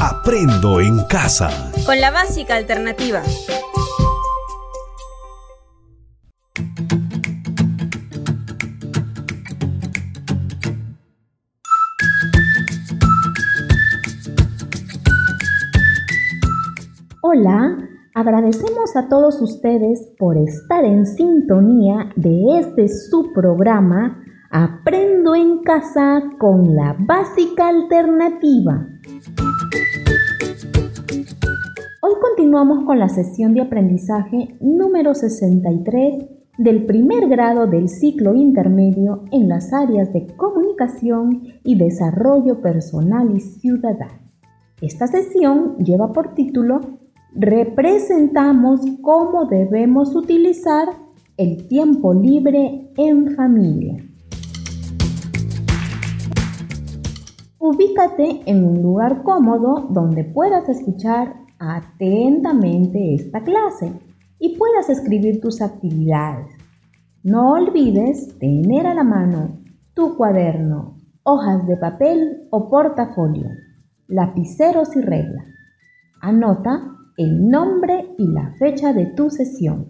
Aprendo en casa. Con la básica alternativa. Hola, agradecemos a todos ustedes por estar en sintonía de este su programa Aprendo en casa con la básica alternativa. Hoy continuamos con la sesión de aprendizaje número 63 del primer grado del ciclo intermedio en las áreas de comunicación y desarrollo personal y ciudadano. Esta sesión lleva por título Representamos cómo debemos utilizar el tiempo libre en familia. Ubícate en un lugar cómodo donde puedas escuchar atentamente esta clase y puedas escribir tus actividades. No olvides tener a la mano tu cuaderno, hojas de papel o portafolio, lapiceros y regla. Anota el nombre y la fecha de tu sesión.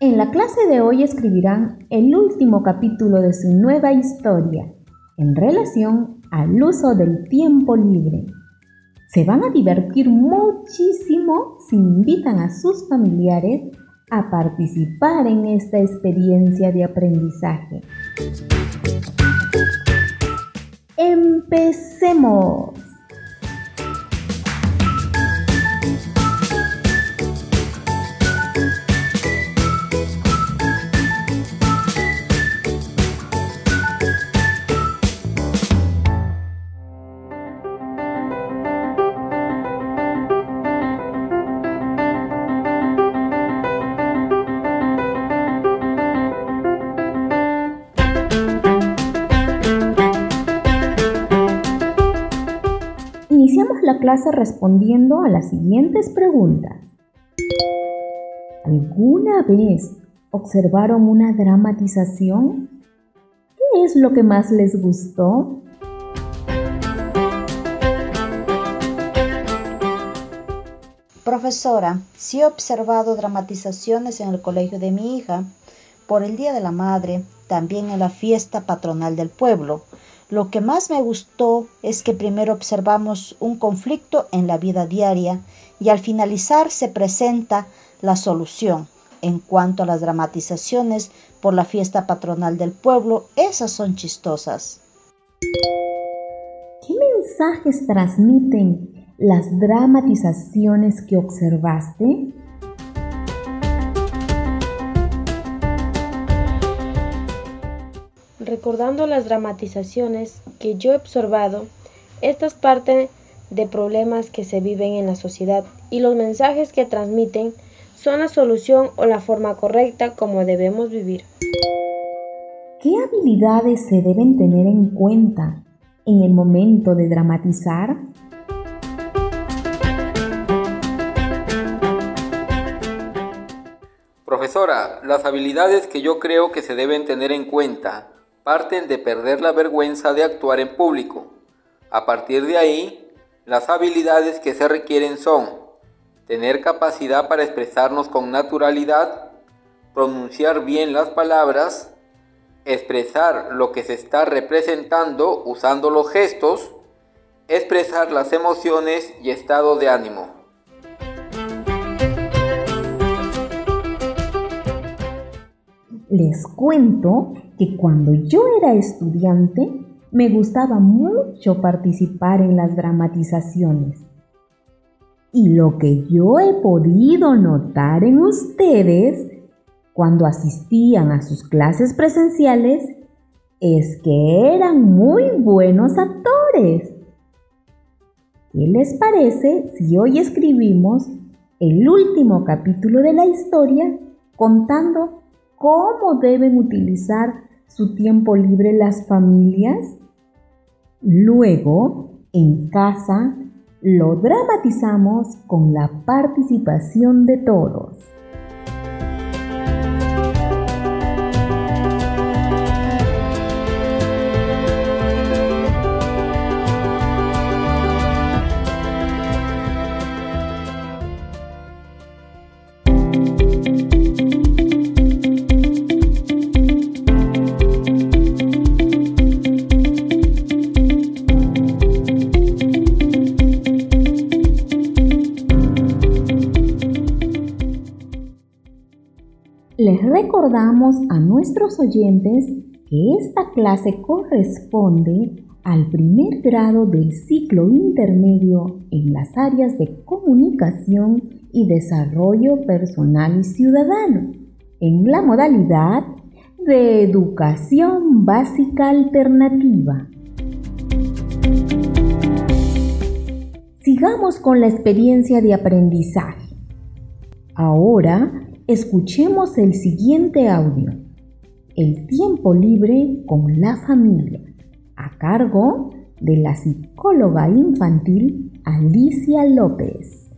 En la clase de hoy escribirán el último capítulo de su nueva historia en relación al uso del tiempo libre. Se van a divertir muchísimo si invitan a sus familiares a participar en esta experiencia de aprendizaje. Empecemos. Clase respondiendo a las siguientes preguntas. ¿Alguna vez observaron una dramatización? ¿Qué es lo que más les gustó? Profesora, sí he observado dramatizaciones en el colegio de mi hija por el Día de la Madre, también en la fiesta patronal del pueblo. Lo que más me gustó es que primero observamos un conflicto en la vida diaria y al finalizar se presenta la solución. En cuanto a las dramatizaciones por la fiesta patronal del pueblo, esas son chistosas. ¿Qué mensajes transmiten las dramatizaciones que observaste? Recordando las dramatizaciones que yo he observado, estas parten de problemas que se viven en la sociedad y los mensajes que transmiten son la solución o la forma correcta como debemos vivir. ¿Qué habilidades se deben tener en cuenta en el momento de dramatizar? Profesora, las habilidades que yo creo que se deben tener en cuenta parten de perder la vergüenza de actuar en público. A partir de ahí, las habilidades que se requieren son tener capacidad para expresarnos con naturalidad, pronunciar bien las palabras, expresar lo que se está representando usando los gestos, expresar las emociones y estado de ánimo. Les cuento que cuando yo era estudiante me gustaba mucho participar en las dramatizaciones. Y lo que yo he podido notar en ustedes cuando asistían a sus clases presenciales es que eran muy buenos actores. ¿Qué les parece si hoy escribimos el último capítulo de la historia contando cómo deben utilizar su tiempo libre las familias? Luego, en casa, lo dramatizamos con la participación de todos. Recordamos a nuestros oyentes que esta clase corresponde al primer grado del ciclo intermedio en las áreas de comunicación y desarrollo personal y ciudadano, en la modalidad de educación básica alternativa. Sigamos con la experiencia de aprendizaje. Ahora escuchemos el siguiente audio. El tiempo libre con la familia, a cargo de la psicóloga infantil Alicia López.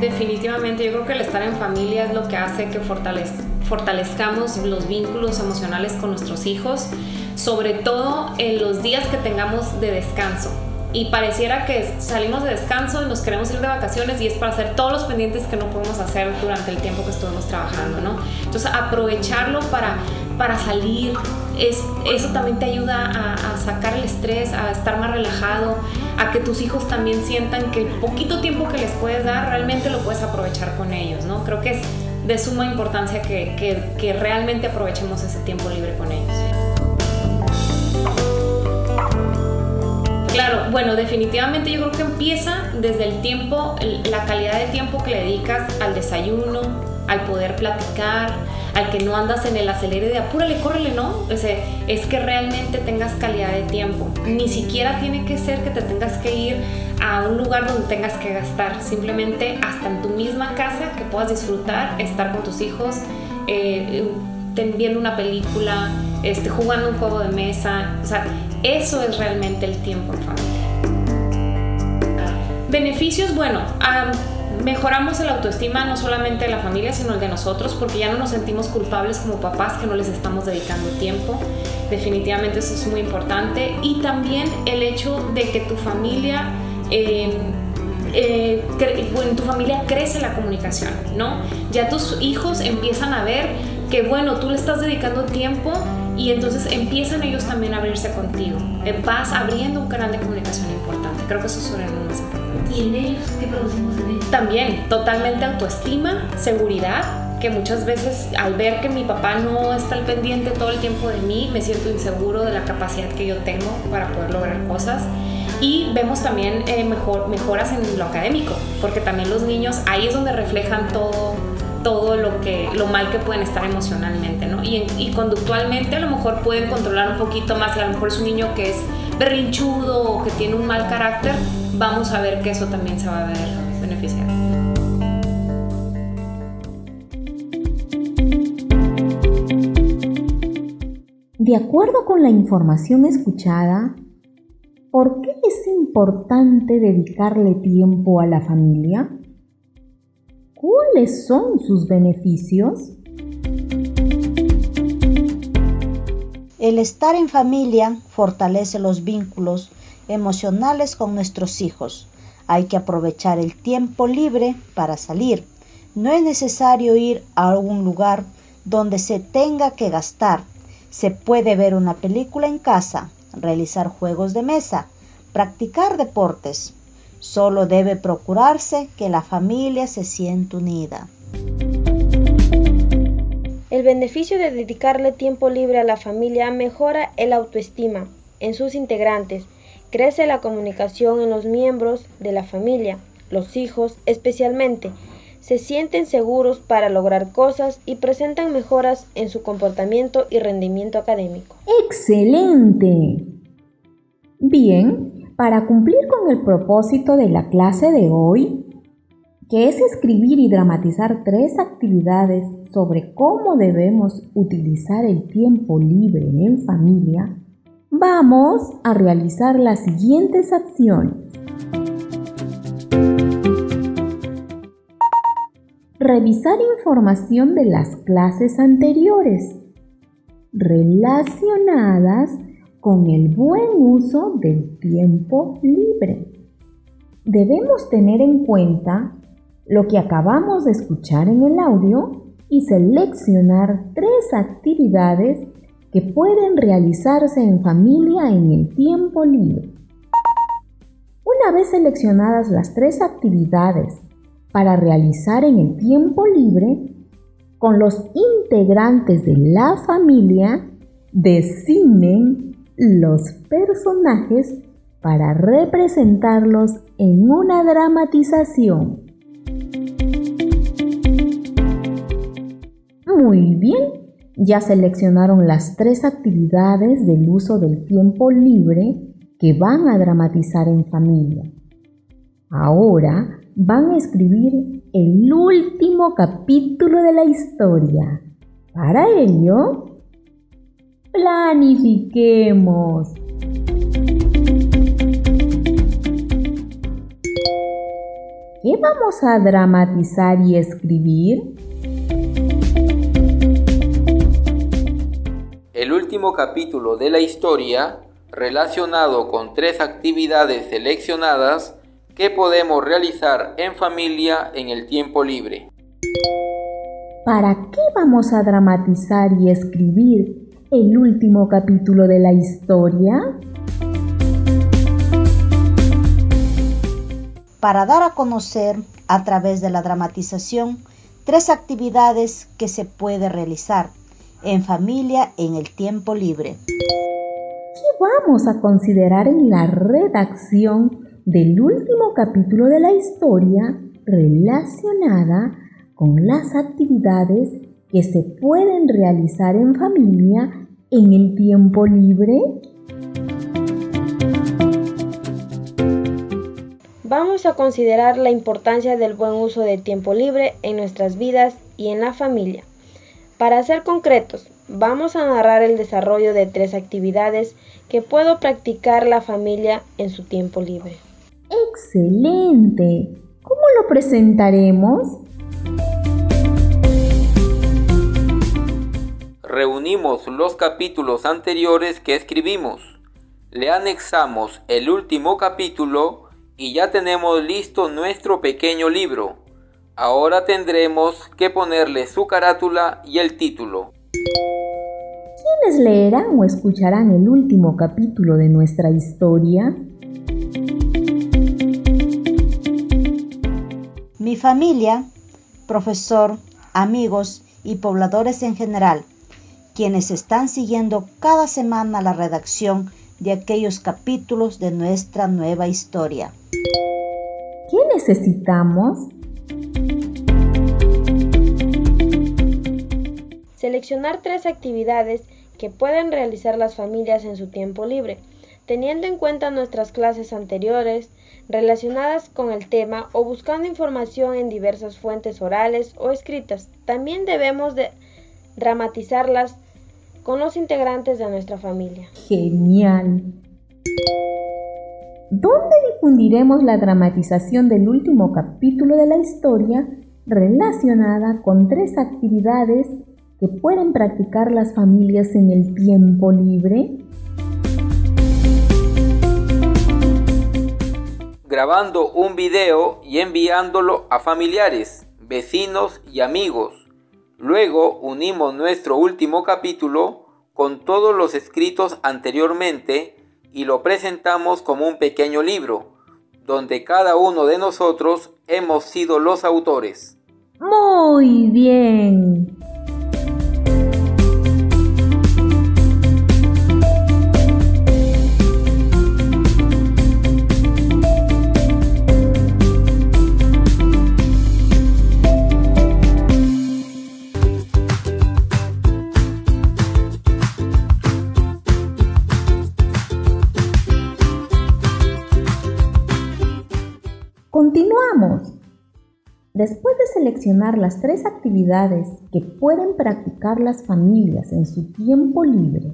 Definitivamente, yo creo que el estar en familia es lo que hace que fortalezcamos los vínculos emocionales con nuestros hijos, sobre todo en los días que tengamos de descanso y pareciera que salimos de descanso y nos queremos ir de vacaciones y es para hacer todos los pendientes que no podemos hacer durante el tiempo que estuvimos trabajando, ¿no? Entonces aprovecharlo para, para salir, es, eso también te ayuda a, a, sacar el estrés, a estar más relajado, a que tus hijos también sientan que el poquito tiempo que les puedes dar realmente lo puedes aprovechar con ellos, ¿no? Creo que es de suma importancia que, que, que realmente aprovechemos ese tiempo libre con ellos. Claro, bueno, definitivamente yo creo que empieza desde el tiempo, la calidad de tiempo que le dedicas al desayuno, al poder platicar, al que no andas en el acelere de apúrale, córrele, ¿no? O sea, es que realmente tengas calidad de tiempo. Ni siquiera tiene que ser que te tengas que ir a un lugar donde tengas que gastar. Simplemente hasta en tu misma casa que puedas disfrutar, estar con tus hijos, eh, viendo una película, este, jugando un juego de mesa. O sea, eso es realmente el tiempo en familia. Beneficios, bueno, mejoramos el autoestima no solamente de la familia, sino el de nosotros, porque ya no nos sentimos culpables como papás que no les estamos dedicando tiempo. Definitivamente eso es muy importante. Y también el hecho de que tu familia... Eh, eh, en tu familia crece la comunicación, ¿no? Ya tus hijos empiezan a ver que, bueno, tú le estás dedicando tiempo y entonces empiezan ellos también a abrirse contigo. Vas abriendo un canal de comunicación importante. Creo que eso es lo más importante. ¿Y en ellos qué producimos en ellos? También, totalmente autoestima, seguridad, que muchas veces al ver que mi papá no está al pendiente todo el tiempo de mí, me siento inseguro de la capacidad que yo tengo para poder lograr cosas. Y vemos también eh, mejor, mejoras en lo académico, porque también los niños ahí es donde reflejan todo todo lo, que, lo mal que pueden estar emocionalmente, ¿no? Y, conductualmente a lo mejor pueden controlar un poquito más, y a lo mejor es un niño que es berrinchudo o que tiene un mal carácter, vamos a ver que eso también se va a ver beneficiado. De acuerdo con la información escuchada, ¿por qué es importante dedicarle tiempo a la familia? ¿Cuáles son sus beneficios? El estar en familia fortalece los vínculos emocionales con nuestros hijos. Hay que aprovechar el tiempo libre para salir. No es necesario ir a algún lugar donde se tenga que gastar. Se puede ver una película en casa, realizar juegos de mesa, practicar deportes. Solo debe procurarse que la familia se sienta unida. El beneficio de dedicarle tiempo libre a la familia mejora el autoestima en sus integrantes, crece la comunicación en los miembros de la familia, los hijos especialmente, se sienten seguros para lograr cosas y presentan mejoras en su comportamiento y rendimiento académico. ¡Excelente! Bien, para cumplir con el propósito de la clase de hoy, que es escribir y dramatizar tres actividades sobre cómo debemos utilizar el tiempo libre en familia, vamos a realizar las siguientes acciones. Revisar información de las clases anteriores relacionadas con el buen uso del tiempo libre. Debemos tener en cuenta lo que acabamos de escuchar en el audio y seleccionar tres actividades que pueden realizarse en familia en el tiempo libre. Una vez seleccionadas las tres actividades para realizar en el tiempo libre, con los integrantes de la familia, designen los personajes para representarlos en una dramatización. Muy bien, ya seleccionaron las tres actividades del uso del tiempo libre que van a dramatizar en familia. Ahora van a escribir el último capítulo de la historia. Para ello, planifiquemos. ¿Qué vamos a dramatizar y escribir? El último capítulo de la historia, relacionado con tres actividades seleccionadas que podemos realizar en familia en el tiempo libre. ¿Para qué vamos a dramatizar y escribir el último capítulo de la historia? Para dar a conocer a través de la dramatización tres actividades que se puede realizar en familia en el tiempo libre. ¿Qué vamos a considerar en la redacción del último capítulo de la historia relacionada con las actividades que se pueden realizar en familia en el tiempo libre? Vamos a considerar la importancia del buen uso del tiempo libre en nuestras vidas y en la familia. Para ser concretos, vamos a narrar el desarrollo de tres actividades que puedo practicar la familia en su tiempo libre. ¡Excelente! ¿Cómo lo presentaremos? Reunimos los capítulos anteriores que escribimos. Le anexamos el último capítulo y ya tenemos listo nuestro pequeño libro. Ahora tendremos que ponerle su carátula y el título. ¿Quiénes leerán o escucharán el último capítulo de nuestra historia? Mi familia, profesor, amigos y pobladores en general, quienes están siguiendo cada semana la redacción de aquellos capítulos de nuestra nueva historia. ¿Qué necesitamos? Seleccionar tres actividades que pueden realizar las familias en su tiempo libre, teniendo en cuenta nuestras clases anteriores, relacionadas con el tema o buscando información en diversas fuentes orales o escritas. También debemos de dramatizarlas con los integrantes de nuestra familia. Genial. ¿Dónde difundiremos la dramatización del último capítulo de la historia relacionada con tres actividades que pueden practicar las familias en el tiempo libre? grabando un video y enviándolo a familiares, vecinos y amigos. Luego unimos nuestro último capítulo con todos los escritos anteriormente y lo presentamos como un pequeño libro, donde cada uno de nosotros hemos sido los autores. Muy bien. Las tres actividades que pueden practicar las familias en su tiempo libre,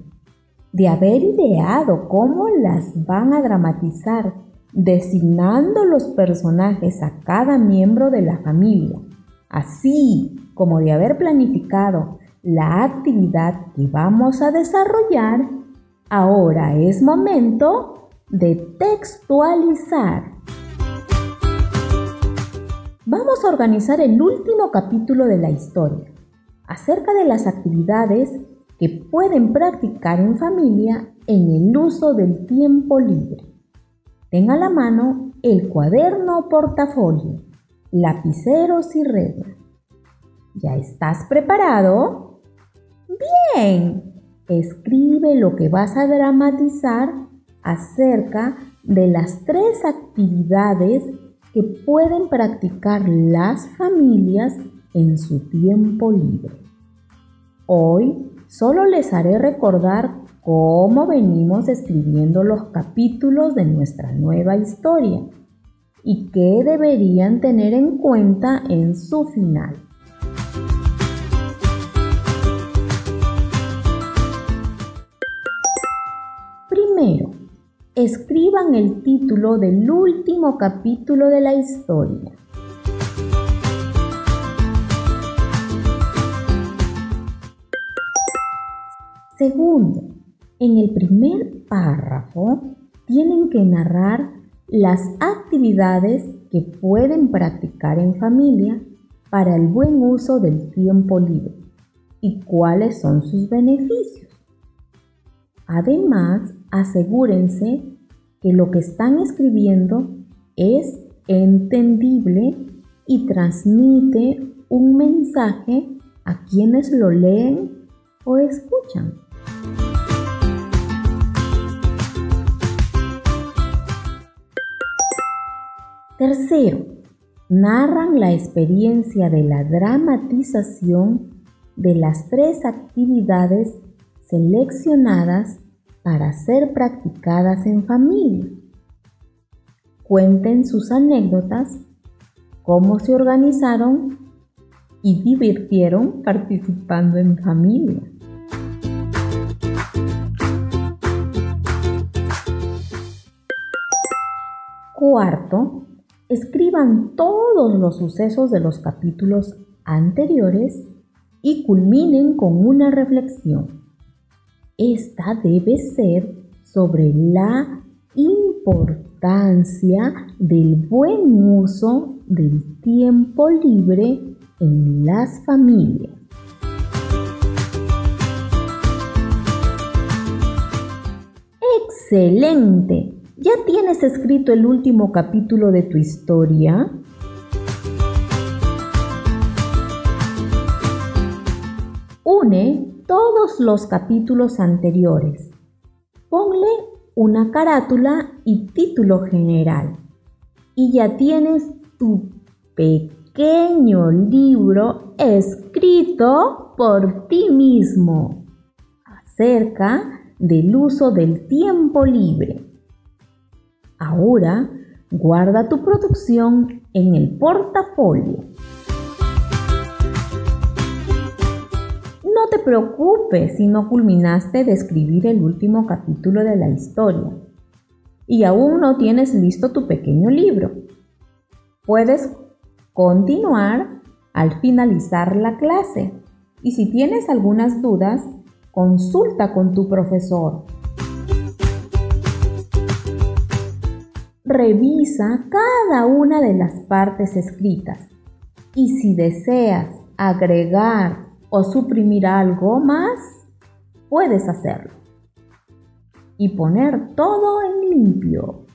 de haber ideado cómo las van a dramatizar, designando los personajes a cada miembro de la familia, así como de haber planificado la actividad que vamos a desarrollar, ahora es momento de textualizar. Vamos a organizar el último capítulo de la historia, acerca de las actividades que pueden practicar en familia en el uso del tiempo libre. Tenga a la mano el cuaderno portafolio, lapiceros y reglas. ¿Ya estás preparado? Bien, escribe lo que vas a dramatizar acerca de las tres actividades que pueden practicar las familias en su tiempo libre. Hoy solo les haré recordar cómo venimos escribiendo los capítulos de nuestra nueva historia y qué deberían tener en cuenta en su final. Escriban el título del último capítulo de la historia. Segundo, en el primer párrafo tienen que narrar las actividades que pueden practicar en familia para el buen uso del tiempo libre y cuáles son sus beneficios. Además, asegúrense que lo que están escribiendo es entendible y transmite un mensaje a quienes lo leen o escuchan. Tercero, narran la experiencia de la dramatización de las tres actividades seleccionadas para ser practicadas en familia. Cuenten sus anécdotas, cómo se organizaron y divirtieron participando en familia. Cuarto, escriban todos los sucesos de los capítulos anteriores y culminen con una reflexión. Esta debe ser sobre la importancia del buen uso del tiempo libre en las familias. ¡Excelente! ¿Ya tienes escrito el último capítulo de tu historia? Une todos los capítulos anteriores. Ponle una carátula y título general. Y ya tienes tu pequeño libro escrito por ti mismo acerca del uso del tiempo libre. Ahora guarda tu producción en el portafolio. Te preocupes si no culminaste de escribir el último capítulo de la historia y aún no tienes listo tu pequeño libro. Puedes continuar al finalizar la clase y si tienes algunas dudas, consulta con tu profesor. Revisa cada una de las partes escritas y si deseas agregar o suprimir algo más, puedes hacerlo. Y poner todo en limpio.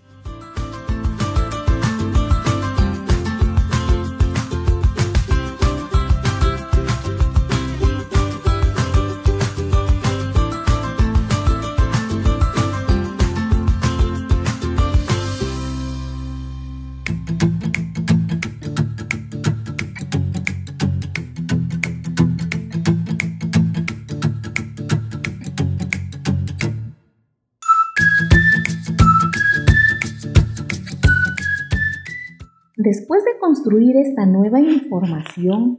Después de construir esta nueva información,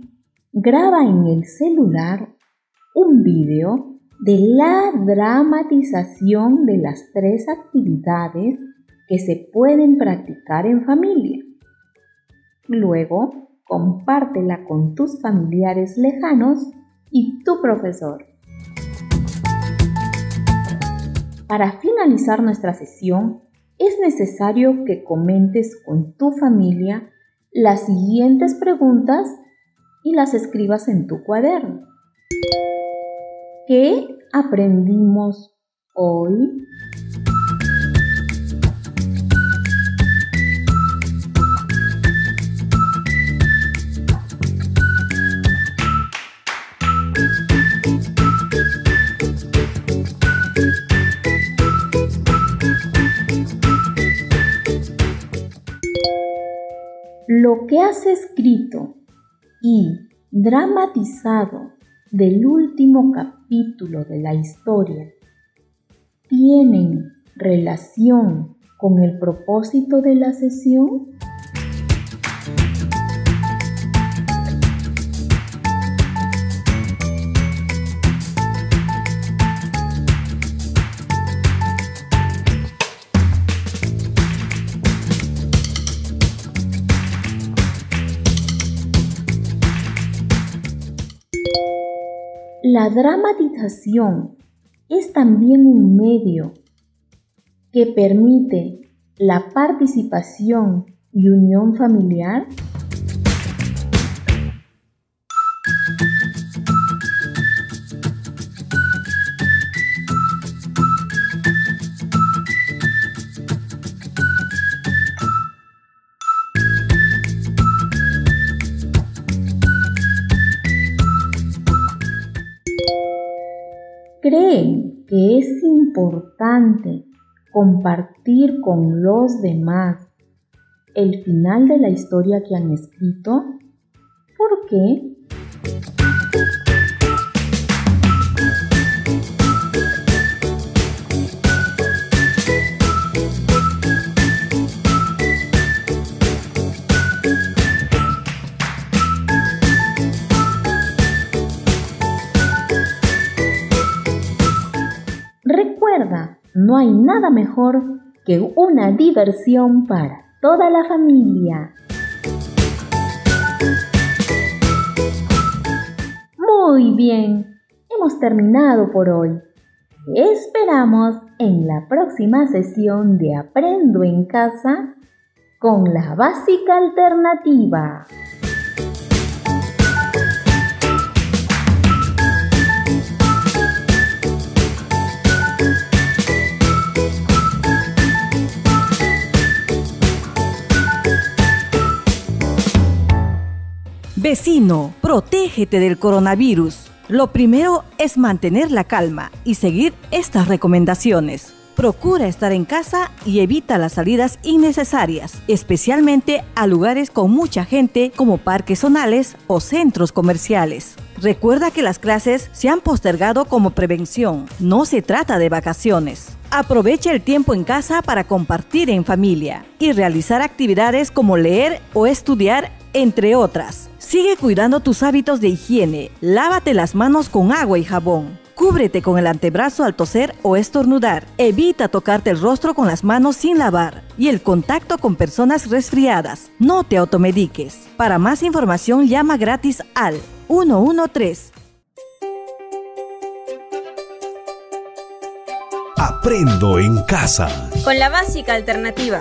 graba en el celular un vídeo de la dramatización de las tres actividades que se pueden practicar en familia. Luego, compártela con tus familiares lejanos y tu profesor. Para finalizar nuestra sesión, es necesario que comentes con tu familia las siguientes preguntas y las escribas en tu cuaderno. ¿Qué aprendimos hoy? Lo que has escrito y dramatizado del último capítulo de la historia tienen relación con el propósito de la sesión? La dramatización es también un medio que permite la participación y unión familiar creen que es importante compartir con los demás el final de la historia que han escrito? ¿Por qué? No hay nada mejor que una diversión para toda la familia. Muy bien, hemos terminado por hoy. esperamos en la próxima sesión de Aprendo en casa con la básica alternativa. Vecino, protégete del coronavirus. Lo primero es mantener la calma y seguir estas recomendaciones. Procura estar en casa y evita las salidas innecesarias, especialmente a lugares con mucha gente como parques zonales o centros comerciales. Recuerda que las clases se han postergado como prevención, no se trata de vacaciones. Aprovecha el tiempo en casa para compartir en familia y realizar actividades como leer o estudiar, entre otras. Sigue cuidando tus hábitos de higiene. Lávate las manos con agua y jabón. Cúbrete con el antebrazo al toser o estornudar. Evita tocarte el rostro con las manos sin lavar y el contacto con personas resfriadas. No te automediques. Para más información llama gratis al 113. Aprendo en casa. Con la básica alternativa.